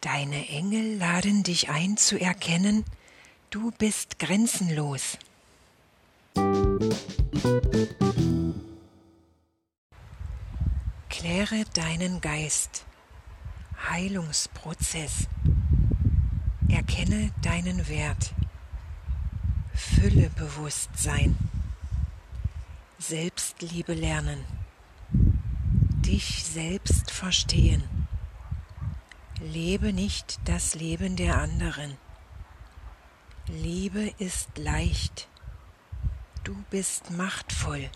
Deine Engel laden dich ein zu erkennen, du bist grenzenlos. Kläre deinen Geist. Heilungsprozess. Erkenne deinen Wert. Füllebewusstsein. Selbstliebe lernen. Dich selbst verstehen. Lebe nicht das Leben der anderen. Liebe ist leicht. Du bist machtvoll.